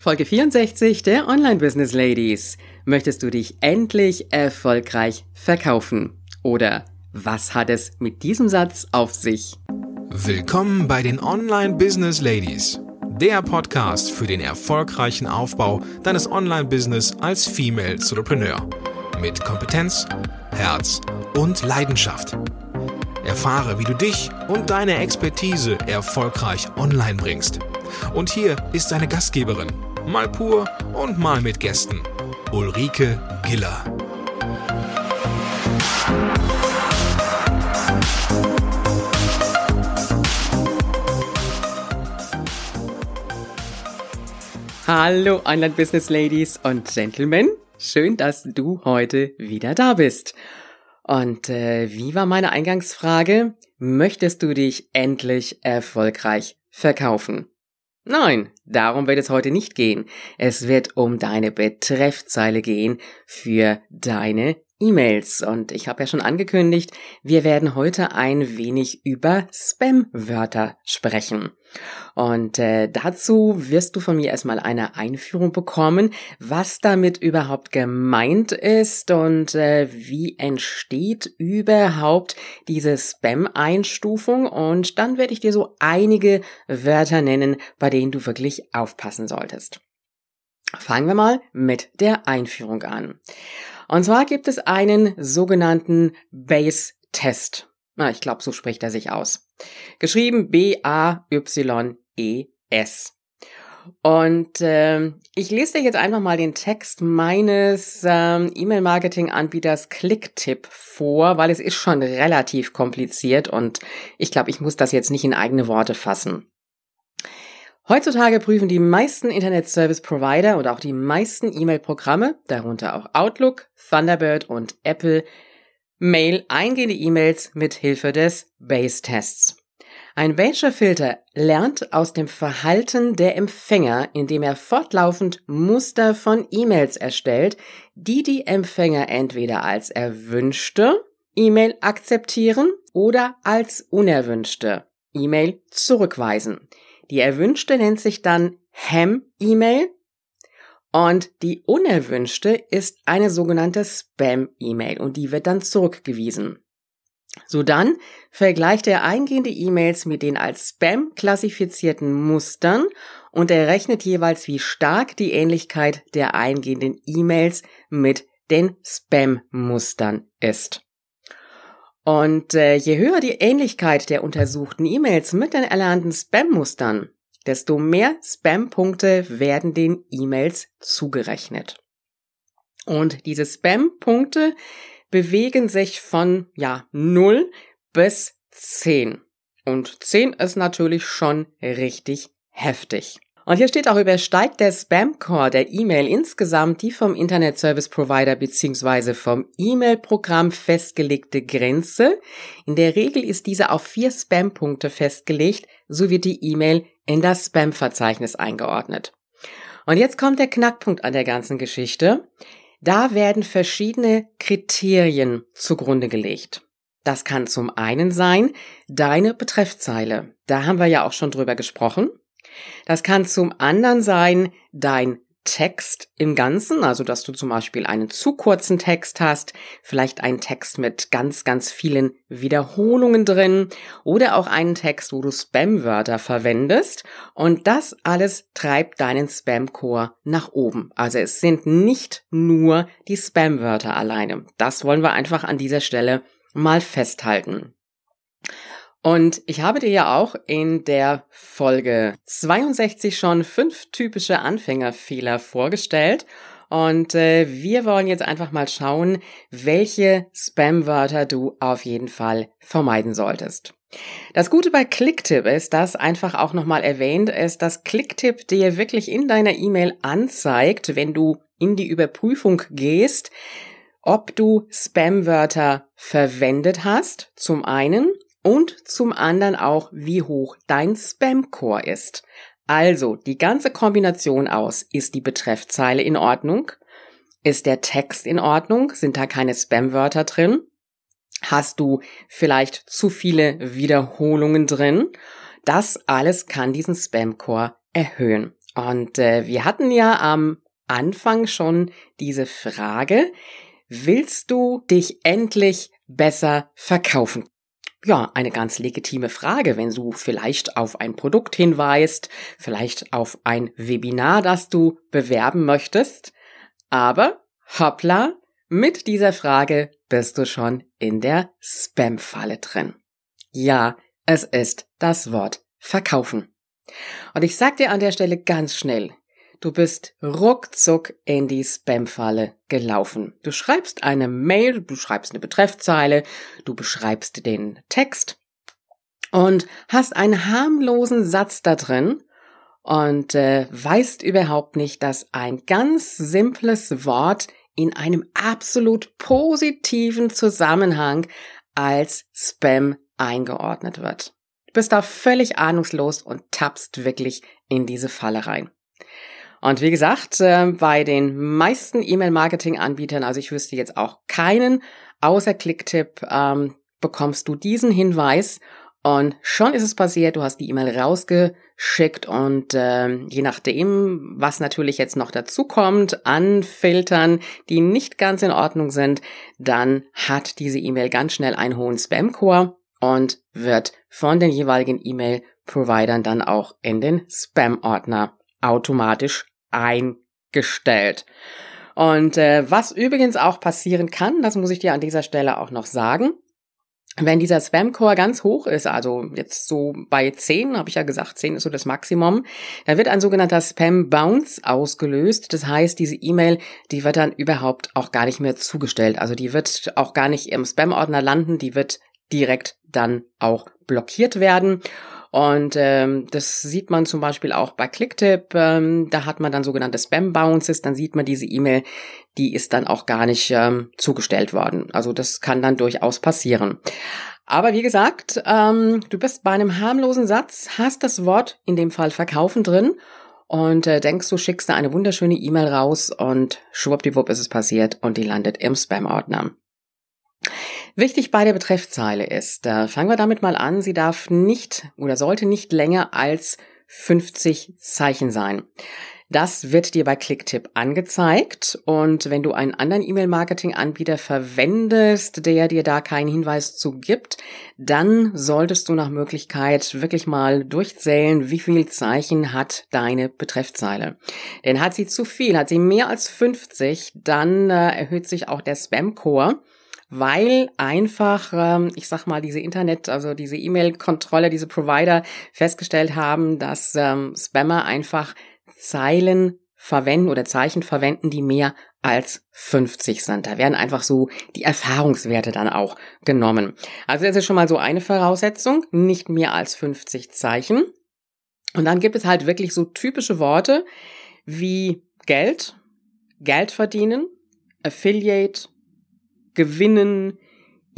Folge 64 der Online Business Ladies. Möchtest du dich endlich erfolgreich verkaufen? Oder was hat es mit diesem Satz auf sich? Willkommen bei den Online Business Ladies, der Podcast für den erfolgreichen Aufbau deines Online-Business als Female Entrepreneur. Mit Kompetenz, Herz und Leidenschaft. Erfahre, wie du dich und deine Expertise erfolgreich online bringst. Und hier ist deine Gastgeberin, mal pur und mal mit Gästen. Ulrike Giller. Hallo Online Business Ladies und Gentlemen. Schön, dass du heute wieder da bist. Und äh, wie war meine Eingangsfrage? Möchtest du dich endlich erfolgreich verkaufen? Nein, darum wird es heute nicht gehen. Es wird um deine Betreffzeile gehen für deine E-Mails. Und ich habe ja schon angekündigt, wir werden heute ein wenig über Spam-Wörter sprechen. Und äh, dazu wirst du von mir erstmal eine Einführung bekommen, was damit überhaupt gemeint ist und äh, wie entsteht überhaupt diese Spam-Einstufung. Und dann werde ich dir so einige Wörter nennen, bei denen du wirklich aufpassen solltest. Fangen wir mal mit der Einführung an. Und zwar gibt es einen sogenannten Base-Test. Na, ich glaube, so spricht er sich aus. Geschrieben B-A-Y-E-S. Und äh, ich lese dir jetzt einfach mal den Text meines ähm, E-Mail-Marketing-Anbieters Clicktip vor, weil es ist schon relativ kompliziert und ich glaube, ich muss das jetzt nicht in eigene Worte fassen. Heutzutage prüfen die meisten Internet Service Provider und auch die meisten E-Mail-Programme, darunter auch Outlook, Thunderbird und Apple, Mail eingehende E-Mails mit Hilfe des Base-Tests. Ein Badger-Filter lernt aus dem Verhalten der Empfänger, indem er fortlaufend Muster von E-Mails erstellt, die die Empfänger entweder als erwünschte E-Mail akzeptieren oder als unerwünschte E-Mail zurückweisen. Die erwünschte nennt sich dann Ham-E-Mail und die unerwünschte ist eine sogenannte Spam-E-Mail und die wird dann zurückgewiesen. So dann vergleicht er eingehende E-Mails mit den als Spam klassifizierten Mustern und er rechnet jeweils, wie stark die Ähnlichkeit der eingehenden E-Mails mit den Spam-Mustern ist. Und äh, je höher die Ähnlichkeit der untersuchten E-Mails mit den erlernten Spam-Mustern, desto mehr Spam-Punkte werden den E-Mails zugerechnet. Und diese Spam-Punkte bewegen sich von, ja, 0 bis 10. Und 10 ist natürlich schon richtig heftig. Und hier steht auch, übersteigt der Spam-Core der E-Mail insgesamt die vom Internet Service Provider bzw. vom E-Mail-Programm festgelegte Grenze. In der Regel ist diese auf vier Spam-Punkte festgelegt, so wird die E-Mail in das Spam-Verzeichnis eingeordnet. Und jetzt kommt der Knackpunkt an der ganzen Geschichte. Da werden verschiedene Kriterien zugrunde gelegt. Das kann zum einen sein deine Betreffzeile. Da haben wir ja auch schon drüber gesprochen. Das kann zum anderen sein dein Text im Ganzen, also dass du zum Beispiel einen zu kurzen Text hast, vielleicht einen Text mit ganz, ganz vielen Wiederholungen drin oder auch einen Text, wo du Spam-Wörter verwendest und das alles treibt deinen Spam-Core nach oben. Also es sind nicht nur die Spam-Wörter alleine. Das wollen wir einfach an dieser Stelle mal festhalten. Und ich habe dir ja auch in der Folge 62 schon fünf typische Anfängerfehler vorgestellt. Und äh, wir wollen jetzt einfach mal schauen, welche Spam-Wörter du auf jeden Fall vermeiden solltest. Das Gute bei Clicktip ist, dass einfach auch nochmal erwähnt ist, dass Clicktip dir wirklich in deiner E-Mail anzeigt, wenn du in die Überprüfung gehst, ob du Spam-Wörter verwendet hast, zum einen, und zum anderen auch, wie hoch dein Spam-Core ist. Also die ganze Kombination aus, ist die Betreffzeile in Ordnung? Ist der Text in Ordnung? Sind da keine Spam-Wörter drin? Hast du vielleicht zu viele Wiederholungen drin? Das alles kann diesen Spam-Core erhöhen. Und äh, wir hatten ja am Anfang schon diese Frage, willst du dich endlich besser verkaufen? Ja, eine ganz legitime Frage, wenn du vielleicht auf ein Produkt hinweist, vielleicht auf ein Webinar, das du bewerben möchtest. Aber hoppla, mit dieser Frage bist du schon in der Spam-Falle drin. Ja, es ist das Wort verkaufen. Und ich sag dir an der Stelle ganz schnell, du bist ruckzuck in die Spam-Falle gelaufen. Du schreibst eine Mail, du schreibst eine Betreffzeile, du beschreibst den Text und hast einen harmlosen Satz da drin und äh, weißt überhaupt nicht, dass ein ganz simples Wort in einem absolut positiven Zusammenhang als Spam eingeordnet wird. Du bist da völlig ahnungslos und tappst wirklich in diese Falle rein. Und wie gesagt, äh, bei den meisten E-Mail-Marketing-Anbietern, also ich wüsste jetzt auch keinen, außer Clicktip, ähm, bekommst du diesen Hinweis. Und schon ist es passiert, du hast die E-Mail rausgeschickt und äh, je nachdem, was natürlich jetzt noch dazu kommt an Filtern, die nicht ganz in Ordnung sind, dann hat diese E-Mail ganz schnell einen hohen Spam-Core und wird von den jeweiligen E-Mail-Providern dann auch in den Spam-Ordner automatisch eingestellt. Und äh, was übrigens auch passieren kann, das muss ich dir an dieser Stelle auch noch sagen, wenn dieser Spam-Core ganz hoch ist, also jetzt so bei 10, habe ich ja gesagt, 10 ist so das Maximum, da wird ein sogenannter Spam-Bounce ausgelöst. Das heißt, diese E-Mail, die wird dann überhaupt auch gar nicht mehr zugestellt. Also die wird auch gar nicht im Spam-Ordner landen, die wird direkt dann auch blockiert werden. Und ähm, das sieht man zum Beispiel auch bei Clicktip. Ähm, da hat man dann sogenannte Spam Bounces. Dann sieht man diese E-Mail, die ist dann auch gar nicht ähm, zugestellt worden. Also das kann dann durchaus passieren. Aber wie gesagt, ähm, du bist bei einem harmlosen Satz, hast das Wort in dem Fall verkaufen drin und äh, denkst, du schickst da eine wunderschöne E-Mail raus und schwuppdiwupp ist es passiert und die landet im Spam-Ordner. Wichtig bei der Betreffzeile ist, äh, fangen wir damit mal an, sie darf nicht oder sollte nicht länger als 50 Zeichen sein. Das wird dir bei Clicktip angezeigt und wenn du einen anderen E-Mail-Marketing-Anbieter verwendest, der dir da keinen Hinweis zu gibt, dann solltest du nach Möglichkeit wirklich mal durchzählen, wie viel Zeichen hat deine Betreffzeile. Denn hat sie zu viel, hat sie mehr als 50, dann äh, erhöht sich auch der Spam-Core weil einfach, ähm, ich sag mal, diese Internet, also diese E-Mail-Kontrolle, diese Provider festgestellt haben, dass ähm, Spammer einfach Zeilen verwenden oder Zeichen verwenden, die mehr als 50 sind. Da werden einfach so die Erfahrungswerte dann auch genommen. Also das ist schon mal so eine Voraussetzung, nicht mehr als 50 Zeichen. Und dann gibt es halt wirklich so typische Worte wie Geld, Geld verdienen, Affiliate, gewinnen,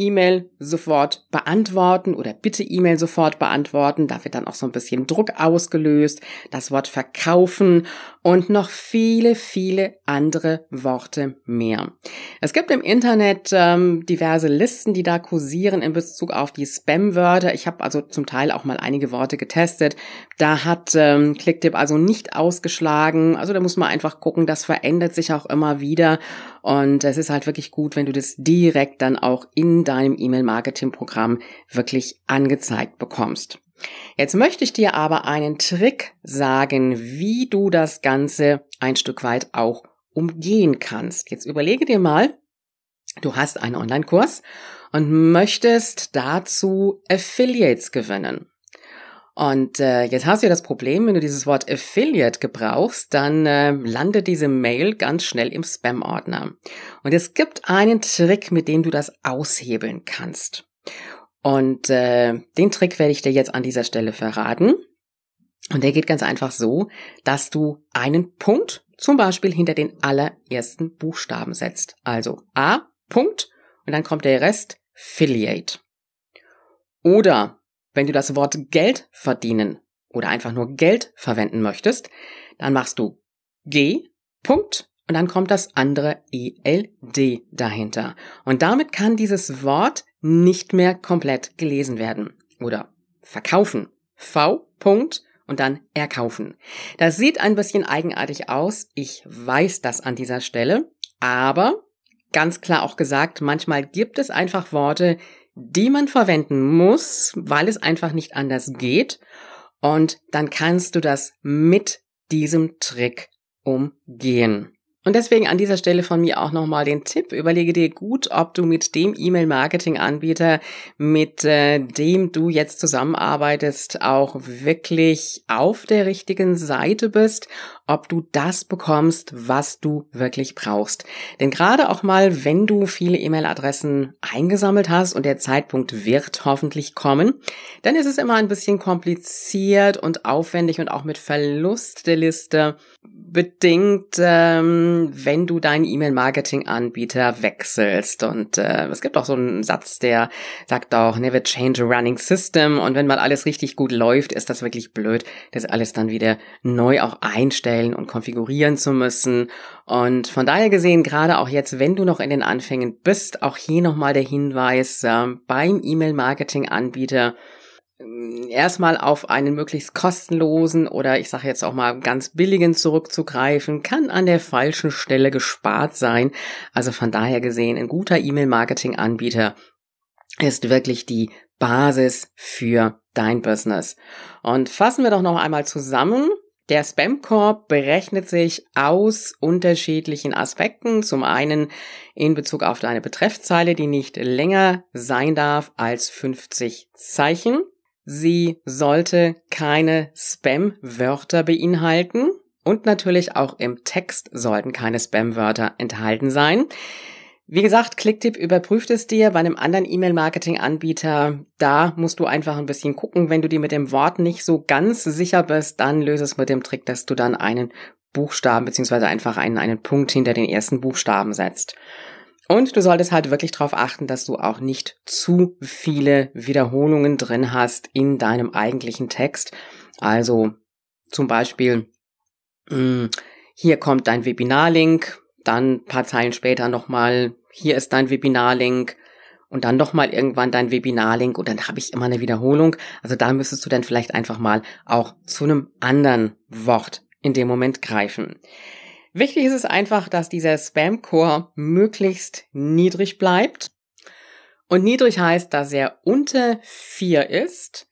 E-Mail sofort beantworten oder bitte E-Mail sofort beantworten. Da wird dann auch so ein bisschen Druck ausgelöst. Das Wort verkaufen und noch viele, viele andere Worte mehr. Es gibt im Internet ähm, diverse Listen, die da kursieren in Bezug auf die Spam-Wörter. Ich habe also zum Teil auch mal einige Worte getestet. Da hat ähm, Clicktip also nicht ausgeschlagen. Also da muss man einfach gucken, das verändert sich auch immer wieder. Und es ist halt wirklich gut, wenn du das direkt dann auch in deinem E-Mail-Marketing-Programm wirklich angezeigt bekommst. Jetzt möchte ich dir aber einen Trick sagen, wie du das Ganze ein Stück weit auch umgehen kannst. Jetzt überlege dir mal, du hast einen Online-Kurs und möchtest dazu Affiliates gewinnen. Und äh, jetzt hast du ja das Problem, wenn du dieses Wort Affiliate gebrauchst, dann äh, landet diese Mail ganz schnell im Spam-Ordner. Und es gibt einen Trick, mit dem du das aushebeln kannst. Und äh, den Trick werde ich dir jetzt an dieser Stelle verraten. Und der geht ganz einfach so, dass du einen Punkt zum Beispiel hinter den allerersten Buchstaben setzt. Also A, Punkt, und dann kommt der Rest Affiliate. Oder wenn du das Wort Geld verdienen oder einfach nur Geld verwenden möchtest, dann machst du G, Punkt, und dann kommt das andere ELD dahinter. Und damit kann dieses Wort nicht mehr komplett gelesen werden. Oder verkaufen. V, Punkt, und dann erkaufen. Das sieht ein bisschen eigenartig aus. Ich weiß das an dieser Stelle. Aber ganz klar auch gesagt, manchmal gibt es einfach Worte, die man verwenden muss, weil es einfach nicht anders geht. Und dann kannst du das mit diesem Trick umgehen. Und deswegen an dieser Stelle von mir auch nochmal den Tipp, überlege dir gut, ob du mit dem E-Mail-Marketing-Anbieter, mit äh, dem du jetzt zusammenarbeitest, auch wirklich auf der richtigen Seite bist, ob du das bekommst, was du wirklich brauchst. Denn gerade auch mal, wenn du viele E-Mail-Adressen eingesammelt hast und der Zeitpunkt wird hoffentlich kommen, dann ist es immer ein bisschen kompliziert und aufwendig und auch mit Verlust der Liste bedingt, ähm, wenn du deinen E-Mail-Marketing-Anbieter wechselst. Und äh, es gibt auch so einen Satz, der sagt auch, never change a running system. Und wenn mal alles richtig gut läuft, ist das wirklich blöd, das alles dann wieder neu auch einstellen und konfigurieren zu müssen. Und von daher gesehen, gerade auch jetzt, wenn du noch in den Anfängen bist, auch hier nochmal der Hinweis, äh, beim E-Mail-Marketing-Anbieter erstmal auf einen möglichst kostenlosen oder ich sage jetzt auch mal ganz billigen zurückzugreifen, kann an der falschen Stelle gespart sein. Also von daher gesehen, ein guter E-Mail-Marketing-Anbieter ist wirklich die Basis für dein Business. Und fassen wir doch noch einmal zusammen. Der Spam-Korb berechnet sich aus unterschiedlichen Aspekten. Zum einen in Bezug auf deine Betreffzeile, die nicht länger sein darf als 50 Zeichen. Sie sollte keine Spam-Wörter beinhalten und natürlich auch im Text sollten keine Spam-Wörter enthalten sein. Wie gesagt, Clicktip überprüft es dir. Bei einem anderen E-Mail-Marketing-Anbieter, da musst du einfach ein bisschen gucken. Wenn du dir mit dem Wort nicht so ganz sicher bist, dann löse es mit dem Trick, dass du dann einen Buchstaben beziehungsweise einfach einen, einen Punkt hinter den ersten Buchstaben setzt. Und du solltest halt wirklich darauf achten, dass du auch nicht zu viele Wiederholungen drin hast in deinem eigentlichen Text. Also zum Beispiel, hm, hier kommt dein Webinarlink, dann paar Zeilen später nochmal, hier ist dein Webinarlink und dann nochmal irgendwann dein Webinarlink und dann habe ich immer eine Wiederholung. Also da müsstest du dann vielleicht einfach mal auch zu einem anderen Wort in dem Moment greifen. Wichtig ist es einfach, dass dieser Spam-Core möglichst niedrig bleibt. Und niedrig heißt, dass er unter vier ist.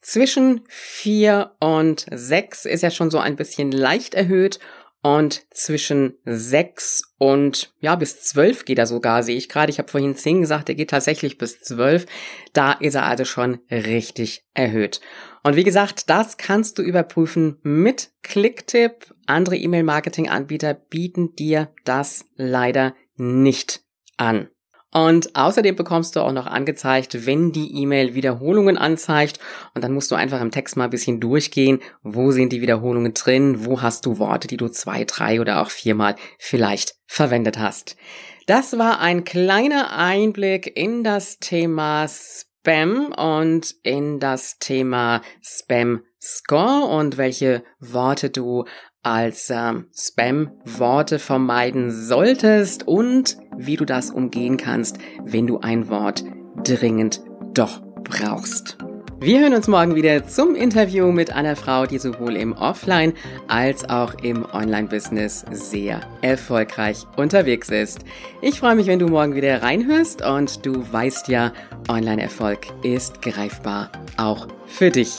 Zwischen vier und sechs ist er schon so ein bisschen leicht erhöht und zwischen sechs und ja bis zwölf geht er sogar, sehe ich gerade. Ich habe vorhin zehn gesagt, er geht tatsächlich bis zwölf. Da ist er also schon richtig erhöht. Und wie gesagt, das kannst du überprüfen mit Clicktip. Andere E-Mail-Marketing-Anbieter bieten dir das leider nicht an. Und außerdem bekommst du auch noch angezeigt, wenn die E-Mail Wiederholungen anzeigt. Und dann musst du einfach im Text mal ein bisschen durchgehen. Wo sind die Wiederholungen drin? Wo hast du Worte, die du zwei, drei oder auch viermal vielleicht verwendet hast? Das war ein kleiner Einblick in das Thema Spam und in das Thema Spam Score und welche Worte du als ähm, Spam-Worte vermeiden solltest und wie du das umgehen kannst, wenn du ein Wort dringend doch brauchst. Wir hören uns morgen wieder zum Interview mit einer Frau, die sowohl im Offline- als auch im Online-Business sehr erfolgreich unterwegs ist. Ich freue mich, wenn du morgen wieder reinhörst und du weißt ja, Online-Erfolg ist greifbar, auch für dich.